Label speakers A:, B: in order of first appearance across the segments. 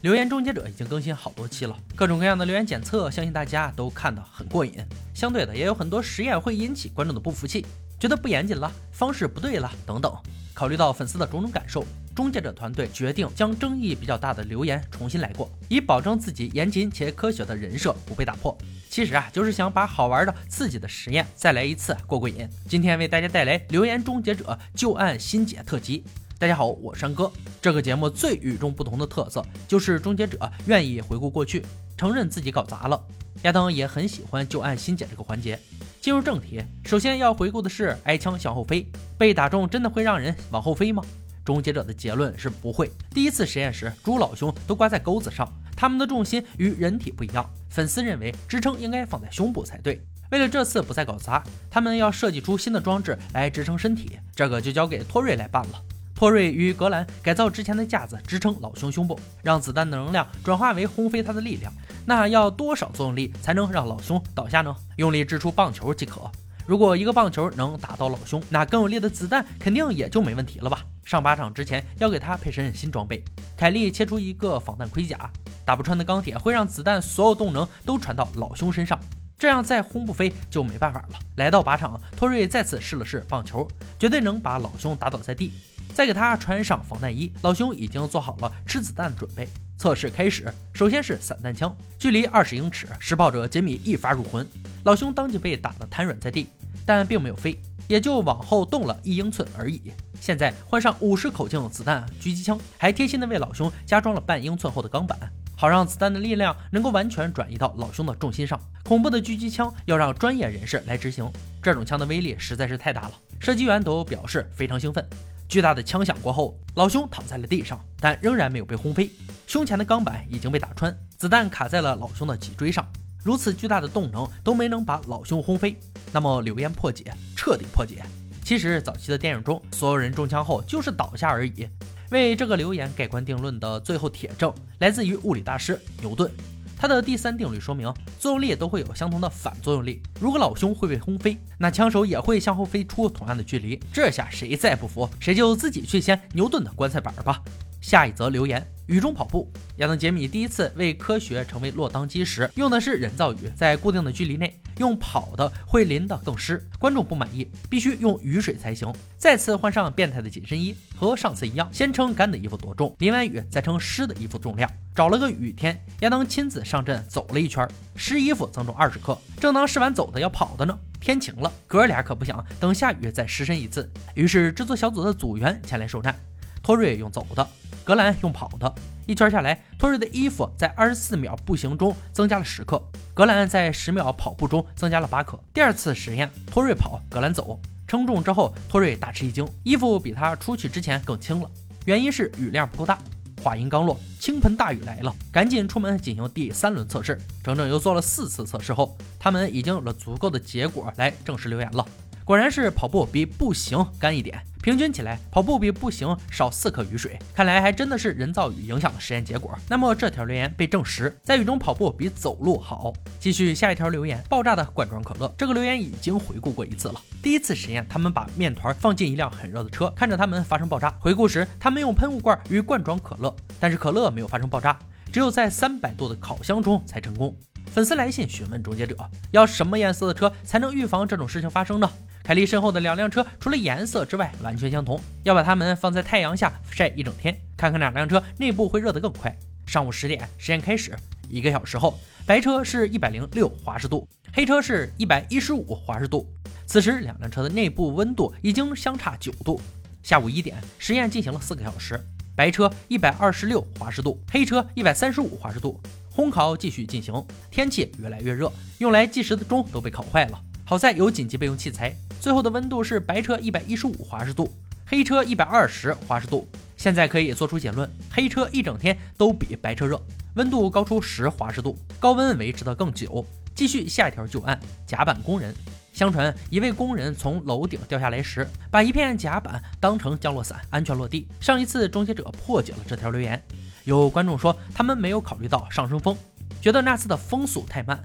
A: 留言终结者已经更新好多期了，各种各样的留言检测，相信大家都看得很过瘾。相对的，也有很多实验会引起观众的不服气，觉得不严谨了，方式不对了等等。考虑到粉丝的种种感受，终结者团队决定将争议比较大的留言重新来过，以保证自己严谨且科学的人设不被打破。其实啊，就是想把好玩的、刺激的实验再来一次过过瘾。今天为大家带来留言终结者旧案新解特辑。大家好，我山哥。这个节目最与众不同的特色就是终结者愿意回顾过去，承认自己搞砸了。亚当也很喜欢旧案新解这个环节。进入正题，首先要回顾的是挨枪向后飞，被打中真的会让人往后飞吗？终结者的结论是不会。第一次实验时，猪老兄都挂在钩子上，他们的重心与人体不一样。粉丝认为支撑应该放在胸部才对。为了这次不再搞砸，他们要设计出新的装置来支撑身体，这个就交给托瑞来办了。托瑞与格兰改造之前的架子，支撑老兄胸部，让子弹的能量转化为轰飞他的力量。那要多少作用力才能让老兄倒下呢？用力掷出棒球即可。如果一个棒球能打到老兄，那更有力的子弹肯定也就没问题了吧？上靶场之前要给他配身新装备。凯利切出一个防弹盔甲，打不穿的钢铁会让子弹所有动能都传到老兄身上，这样再轰不飞就没办法了。来到靶场，托瑞再次试了试棒球，绝对能把老兄打倒在地。再给他穿上防弹衣，老兄已经做好了吃子弹的准备。测试开始，首先是散弹枪，距离二十英尺，施暴者杰米一发入魂，老兄当即被打得瘫软在地，但并没有飞，也就往后动了一英寸而已。现在换上五十口径子弹狙击枪，还贴心的为老兄加装了半英寸厚的钢板，好让子弹的力量能够完全转移到老兄的重心上。恐怖的狙击枪要让专业人士来执行，这种枪的威力实在是太大了，射击员都表示非常兴奋。巨大的枪响过后，老兄躺在了地上，但仍然没有被轰飞。胸前的钢板已经被打穿，子弹卡在了老兄的脊椎上。如此巨大的动能都没能把老兄轰飞，那么流言破解，彻底破解。其实早期的电影中，所有人中枪后就是倒下而已。为这个流言盖棺定论的最后铁证，来自于物理大师牛顿。它的第三定律说明，作用力都会有相同的反作用力。如果老兄会被轰飞，那枪手也会向后飞出同样的距离。这下谁再不服，谁就自己去掀牛顿的棺材板吧。下一则留言：雨中跑步。亚当·杰米第一次为科学成为落汤鸡时，用的是人造雨，在固定的距离内用跑的会淋得更湿。观众不满意，必须用雨水才行。再次换上变态的紧身衣，和上次一样，先称干的衣服多重，淋完雨再称湿的衣服重量。找了个雨天，亚当亲自上阵走了一圈，湿衣服增重二十克。正当试完走的要跑的呢，天晴了，哥俩可不想等下雨再湿身一次，于是制作小组的组员前来受战。托瑞用走的。格兰用跑的，一圈下来，托瑞的衣服在二十四秒步行中增加了十克，格兰在十秒跑步中增加了八克。第二次实验，托瑞跑，格兰走，称重之后，托瑞大吃一惊，衣服比他出去之前更轻了，原因是雨量不够大。话音刚落，倾盆大雨来了，赶紧出门进行第三轮测试。整整又做了四次测试后，他们已经有了足够的结果来正式留言了。果然是跑步比步行干一点。平均起来，跑步比步行少四克雨水，看来还真的是人造雨影响了实验结果。那么这条留言被证实，在雨中跑步比走路好。继续下一条留言：爆炸的罐装可乐。这个留言已经回顾过一次了。第一次实验，他们把面团放进一辆很热的车，看着它们发生爆炸。回顾时，他们用喷雾罐与罐装可乐，但是可乐没有发生爆炸，只有在三百度的烤箱中才成功。粉丝来信询问终结者，要什么颜色的车才能预防这种事情发生呢？凯莉身后的两辆车，除了颜色之外完全相同，要把它们放在太阳下晒一整天，看看哪辆车内部会热得更快。上午十点，实验开始。一个小时后，白车是一百零六华氏度，黑车是一百一十五华氏度。此时，两辆车的内部温度已经相差九度。下午一点，实验进行了四个小时，白车一百二十六华氏度，黑车一百三十五华氏度。烘烤继续进行，天气越来越热，用来计时的钟都被烤坏了。好在有紧急备用器材。最后的温度是白车一百一十五华氏度，黑车一百二十华氏度。现在可以做出结论，黑车一整天都比白车热，温度高出十华氏度，高温维持的更久。继续下一条旧案：甲板工人。相传一位工人从楼顶掉下来时，把一片甲板当成降落伞，安全落地。上一次终结者破解了这条留言，有观众说他们没有考虑到上升风，觉得那次的风速太慢。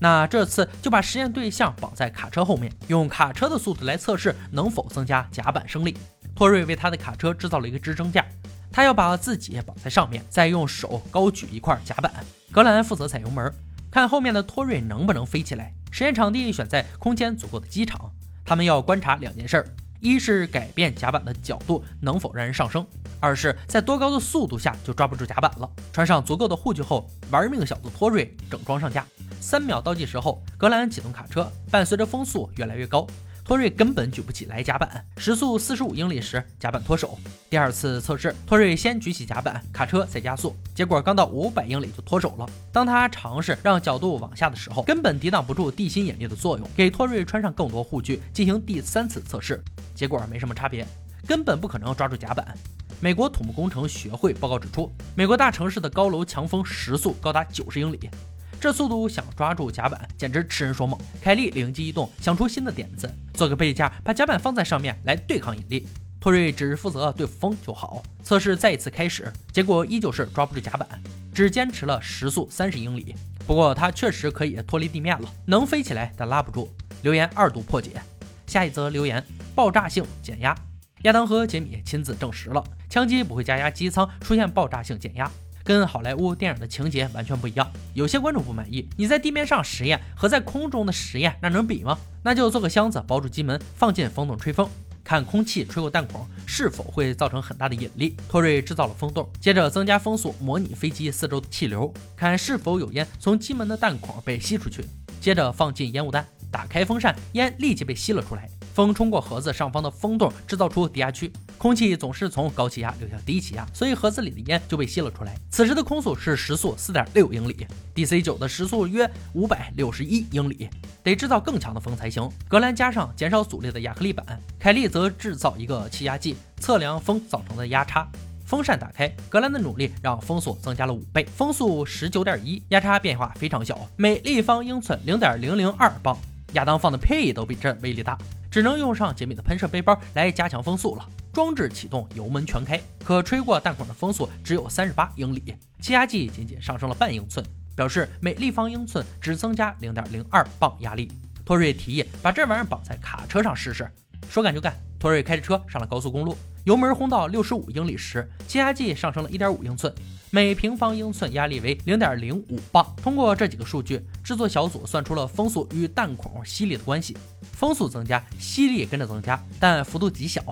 A: 那这次就把实验对象绑在卡车后面，用卡车的速度来测试能否增加甲板升力。托瑞为他的卡车制造了一个支撑架，他要把自己绑在上面，再用手高举一块甲板。格兰负责踩油门，看后面的托瑞能不能飞起来。实验场地选在空间足够的机场，他们要观察两件事儿：一是改变甲板的角度能否让人上升；二是在多高的速度下就抓不住甲板了。穿上足够的护具后，玩命小子托瑞整装上架。三秒倒计时后，格兰启动卡车，伴随着风速越来越高。托瑞根本举不起来甲板，时速四十五英里时，甲板脱手。第二次测试，托瑞先举起甲板，卡车再加速，结果刚到五百英里就脱手了。当他尝试让角度往下的时候，根本抵挡不住地心引力的作用。给托瑞穿上更多护具，进行第三次测试，结果没什么差别，根本不可能抓住甲板。美国土木工程学会报告指出，美国大城市的高楼强风时速高达九十英里。这速度想抓住甲板，简直痴人说梦。凯利灵机一动，想出新的点子，做个背架，把甲板放在上面来对抗引力。托瑞只负责对付风就好。测试再一次开始，结果依旧是抓不住甲板，只坚持了时速三十英里。不过他确实可以脱离地面了，能飞起来，但拉不住。留言二度破解。下一则留言：爆炸性减压。亚当和杰米亲自证实了，枪机不会加压机舱出现爆炸性减压。跟好莱坞电影的情节完全不一样。有些观众不满意，你在地面上实验和在空中的实验，那能比吗？那就做个箱子包住机门，放进风洞吹风，看空气吹过弹孔是否会造成很大的引力。托瑞制造了风洞，接着增加风速，模拟飞机四周的气流，看是否有烟从机门的弹孔被吸出去。接着放进烟雾弹，打开风扇，烟立即被吸了出来。风冲过盒子上方的风洞，制造出低压区。空气总是从高气压流向低气压，所以盒子里的烟就被吸了出来。此时的空速是时速四点六英里，DC 九的时速约五百六十一英里，得制造更强的风才行。格兰加上减少阻力的亚克力板，凯利则制造一个气压计，测量风造成的压差。风扇打开，格兰的努力让风速增加了五倍，风速十九点一，压差变化非常小，每立方英寸零点零零二磅。亚当放的屁都比这威力大。只能用上杰米的喷射背包来加强风速了。装置启动，油门全开，可吹过弹孔的风速只有三十八英里，气压计仅仅上升了半英寸，表示每立方英寸只增加零点零二磅压力。托瑞提议把这玩意儿绑在卡车上试试，说干就干。托瑞开着车上了高速公路，油门轰到六十五英里时，气压计上升了一点五英寸。每平方英寸压力为零点零五磅。通过这几个数据，制作小组算出了风速与弹孔吸力的关系。风速增加，吸力跟着增加，但幅度极小。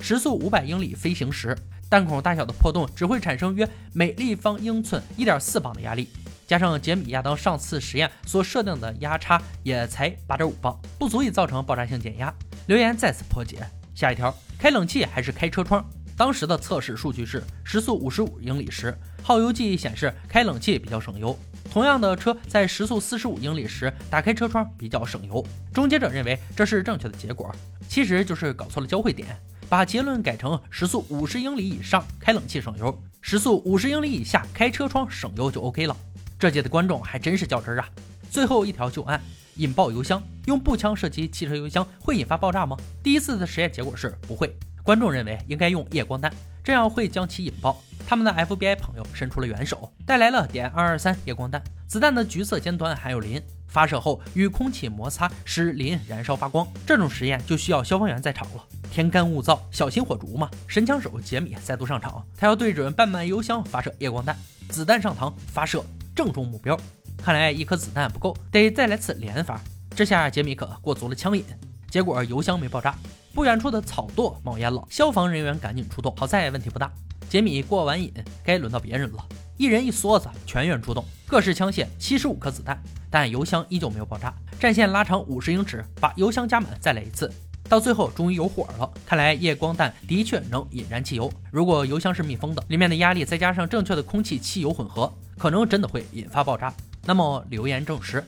A: 时速五百英里飞行时，弹孔大小的破洞只会产生约每立方英寸一点四磅的压力。加上杰米亚当上次实验所设定的压差也才八点五磅，不足以造成爆炸性减压。留言再次破解。下一条，开冷气还是开车窗？当时的测试数据是时速五十五英里时。耗油计显示开冷气比较省油，同样的车在时速四十五英里时打开车窗比较省油。终结者认为这是正确的结果，其实就是搞错了交汇点，把结论改成时速五十英里以上开冷气省油，时速五十英里以下开车窗省油就 OK 了。这届的观众还真是较真儿啊！最后一条旧案：引爆油箱，用步枪射击汽车油箱会引发爆炸吗？第一次的实验结果是不会。观众认为应该用夜光弹，这样会将其引爆。他们的 FBI 朋友伸出了援手，带来了点二二三夜光弹。子弹的橘色尖端含有磷，发射后与空气摩擦，使磷燃烧发光。这种实验就需要消防员在场了。天干物燥，小心火烛嘛。神枪手杰米再度上场，他要对准半满油箱发射夜光弹。子弹上膛，发射，正中目标。看来一颗子弹不够，得再来次连发。这下杰米可过足了枪瘾。结果油箱没爆炸。不远处的草垛冒烟了，消防人员赶紧出动，好在问题不大。杰米过完瘾，该轮到别人了。一人一梭子，全员出动，各式枪械，七十五颗子弹，但油箱依旧没有爆炸。战线拉长五十英尺，把油箱加满，再来一次。到最后终于有火了，看来夜光弹的确能引燃汽油。如果油箱是密封的，里面的压力再加上正确的空气汽油混合，可能真的会引发爆炸。那么留言证实，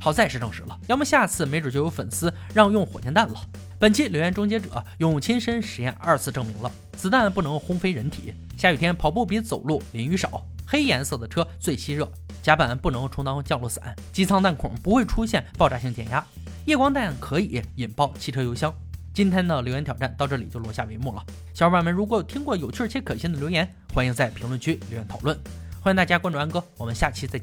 A: 好在是证实了，要么下次没准就有粉丝让用火箭弹了。本期留言终结者用亲身实验二次证明了子弹不能轰飞人体。下雨天跑步比走路淋雨少。黑颜色的车最吸热。甲板不能充当降落伞。机舱弹孔不会出现爆炸性减压。夜光弹可以引爆汽车油箱。今天的留言挑战到这里就落下帷幕了。小伙伴们，如果听过有趣且可信的留言，欢迎在评论区留言讨论。欢迎大家关注安哥，我们下期再见。